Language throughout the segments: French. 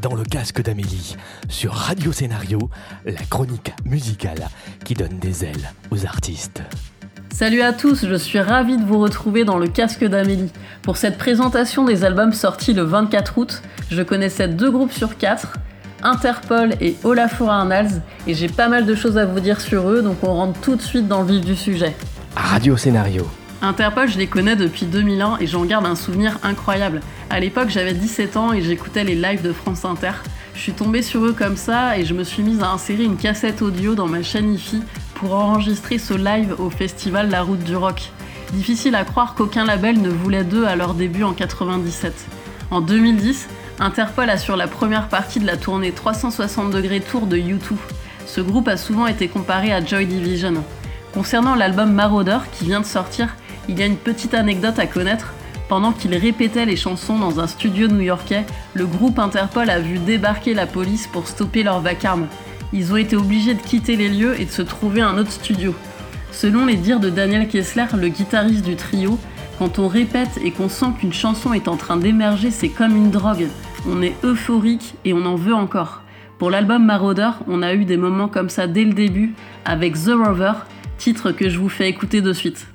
dans le casque d'Amélie, sur Radio Scénario, la chronique musicale qui donne des ailes aux artistes. Salut à tous, je suis ravie de vous retrouver dans le casque d'Amélie. Pour cette présentation des albums sortis le 24 août, je connaissais deux groupes sur quatre, Interpol et Olafur Arnalds, et j'ai pas mal de choses à vous dire sur eux, donc on rentre tout de suite dans le vif du sujet. Radio Scénario. Interpol, je les connais depuis 2001 et j'en garde un souvenir incroyable. À l'époque, j'avais 17 ans et j'écoutais les lives de France Inter. Je suis tombée sur eux comme ça et je me suis mise à insérer une cassette audio dans ma chaîne IFI pour enregistrer ce live au festival La Route du Rock. Difficile à croire qu'aucun label ne voulait d'eux à leur début en 97. En 2010, Interpol assure la première partie de la tournée 360 degrés tour de U2. Ce groupe a souvent été comparé à Joy Division. Concernant l'album Marauder qui vient de sortir, il y a une petite anecdote à connaître. Pendant qu'ils répétaient les chansons dans un studio new-yorkais, le groupe Interpol a vu débarquer la police pour stopper leur vacarme. Ils ont été obligés de quitter les lieux et de se trouver un autre studio. Selon les dires de Daniel Kessler, le guitariste du trio, quand on répète et qu'on sent qu'une chanson est en train d'émerger, c'est comme une drogue. On est euphorique et on en veut encore. Pour l'album Marauder, on a eu des moments comme ça dès le début avec The Rover, titre que je vous fais écouter de suite.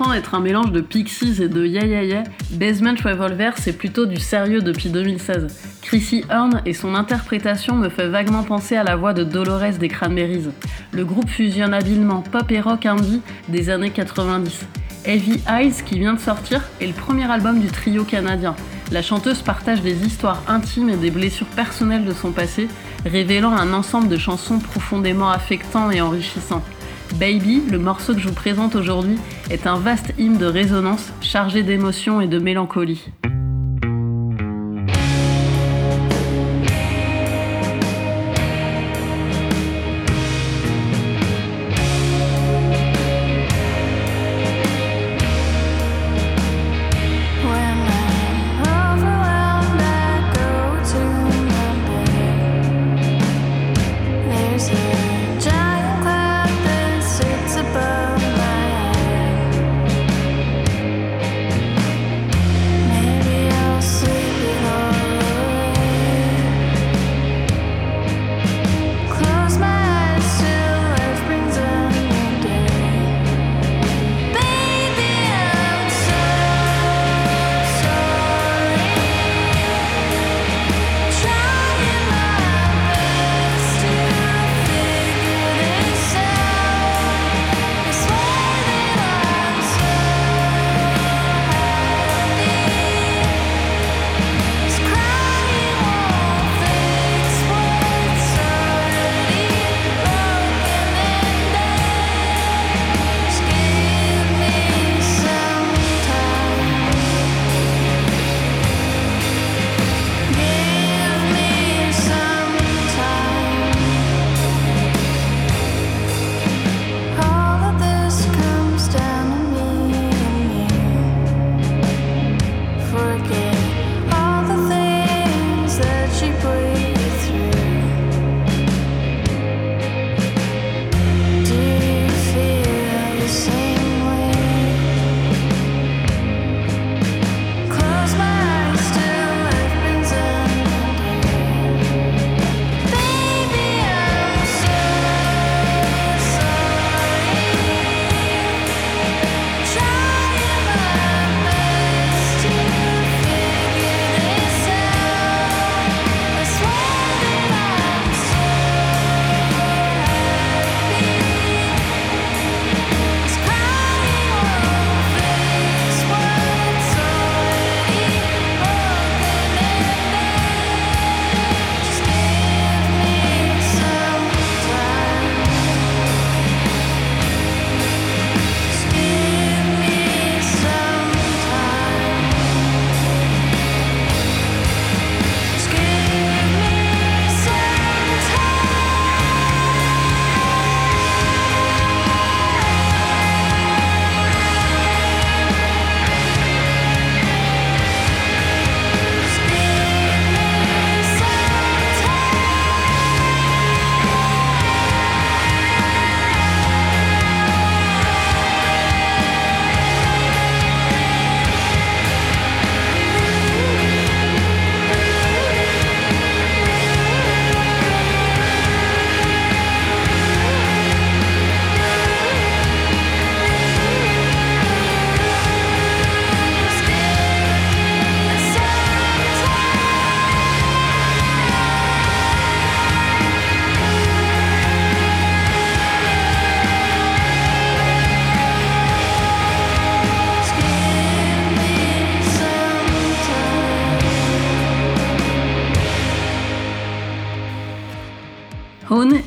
Entend être un mélange de Pixies et de Yeah Yeah Basement Revolver c'est plutôt du sérieux depuis 2016. Chrissy Horn et son interprétation me fait vaguement penser à la voix de Dolores des Cranberries. Le groupe fusionne habilement pop et rock indie des années 90. Heavy Eyes, qui vient de sortir, est le premier album du trio canadien. La chanteuse partage des histoires intimes et des blessures personnelles de son passé, révélant un ensemble de chansons profondément affectants et enrichissants. Baby, le morceau que je vous présente aujourd'hui, est un vaste hymne de résonance chargé d'émotions et de mélancolie.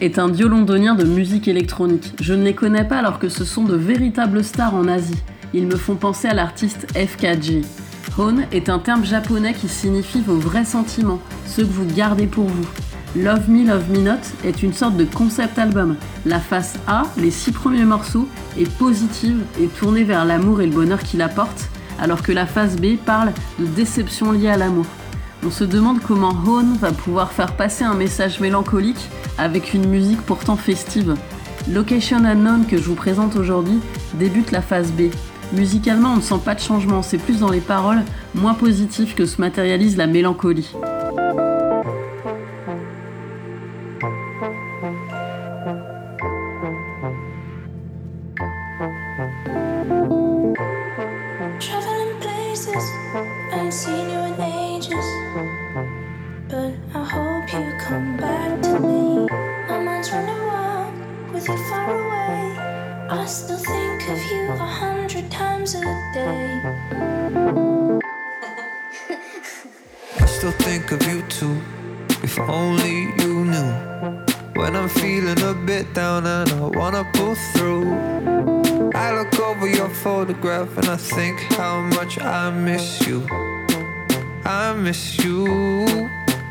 Est un dieu londonien de musique électronique. Je ne les connais pas alors que ce sont de véritables stars en Asie. Ils me font penser à l'artiste FKJ. Hone est un terme japonais qui signifie vos vrais sentiments, ceux que vous gardez pour vous. Love Me, Love Me Not est une sorte de concept album. La face A, les six premiers morceaux, est positive et tournée vers l'amour et le bonheur qu'il apporte, alors que la face B parle de déception liée à l'amour. On se demande comment Hone va pouvoir faire passer un message mélancolique avec une musique pourtant festive. Location Unknown que je vous présente aujourd'hui débute la phase B. Musicalement, on ne sent pas de changement, c'est plus dans les paroles, moins positif que se matérialise la mélancolie. Through, I look over your photograph and I think how much I miss you. I miss you.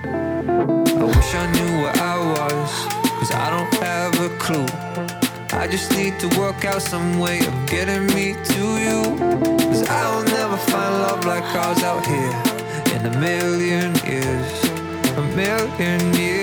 I wish I knew where I was, cause I don't have a clue. I just need to work out some way of getting me to you. Cause I'll never find love like ours out here in a million years. A million years.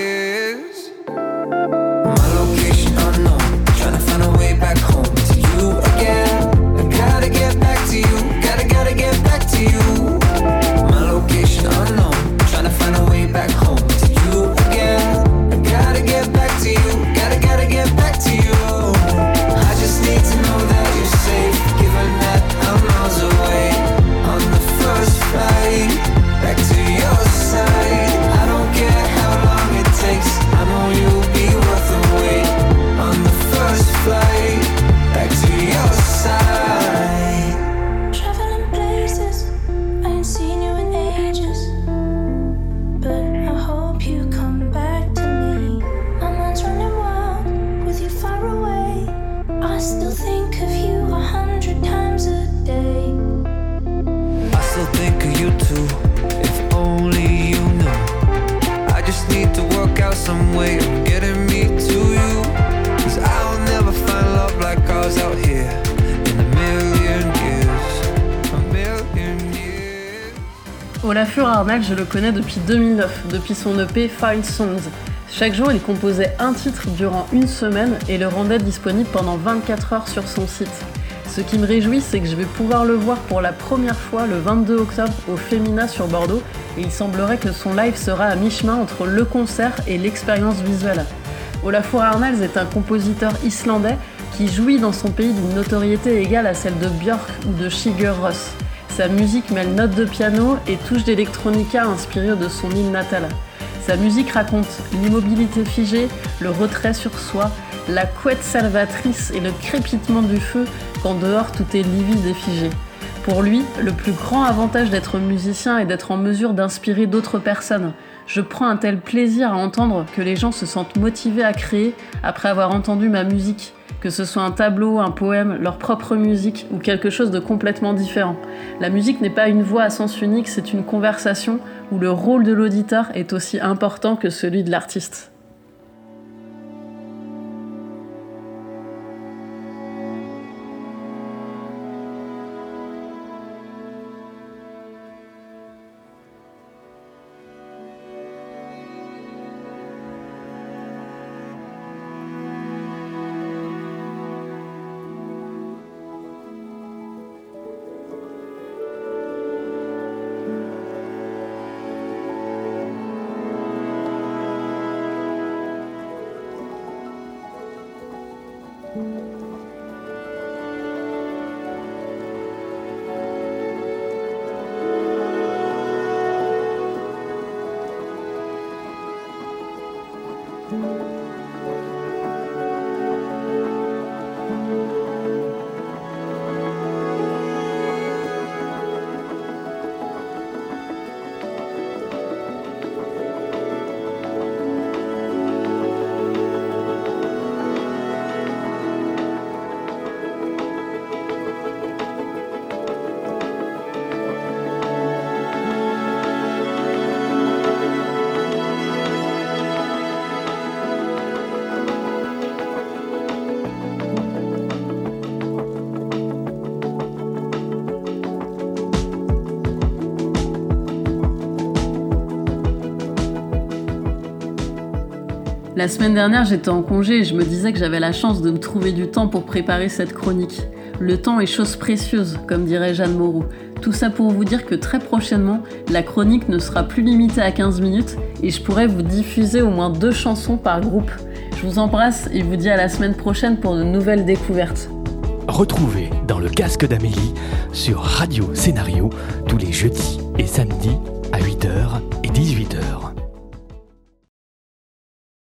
Some way of getting me to you. I'll never find love like out here a million years. A million years. Olafur Arnal, je le connais depuis 2009, depuis son EP Fine Songs. Chaque jour, il composait un titre durant une semaine et le rendait disponible pendant 24 heures sur son site. Ce qui me réjouit, c'est que je vais pouvoir le voir pour la première fois le 22 octobre au Femina sur Bordeaux et il semblerait que son live sera à mi-chemin entre le concert et l'expérience visuelle. Olafur Arnalds est un compositeur islandais qui jouit dans son pays d'une notoriété égale à celle de Björk ou de Sigur Rós. Sa musique mêle notes de piano et touches d'électronica inspirées de son île natale. Sa musique raconte l'immobilité figée, le retrait sur soi, la couette salvatrice et le crépitement du feu quand dehors tout est livide et figé. Pour lui, le plus grand avantage d'être musicien est d'être en mesure d'inspirer d'autres personnes. Je prends un tel plaisir à entendre que les gens se sentent motivés à créer après avoir entendu ma musique, que ce soit un tableau, un poème, leur propre musique ou quelque chose de complètement différent. La musique n'est pas une voix à sens unique, c'est une conversation où le rôle de l'auditeur est aussi important que celui de l'artiste. La semaine dernière, j'étais en congé et je me disais que j'avais la chance de me trouver du temps pour préparer cette chronique. Le temps est chose précieuse, comme dirait Jeanne Moreau. Tout ça pour vous dire que très prochainement, la chronique ne sera plus limitée à 15 minutes et je pourrai vous diffuser au moins deux chansons par groupe. Je vous embrasse et vous dis à la semaine prochaine pour de nouvelles découvertes. Retrouvez dans le casque d'Amélie sur Radio Scénario tous les jeudis et samedis à 8h et 18h.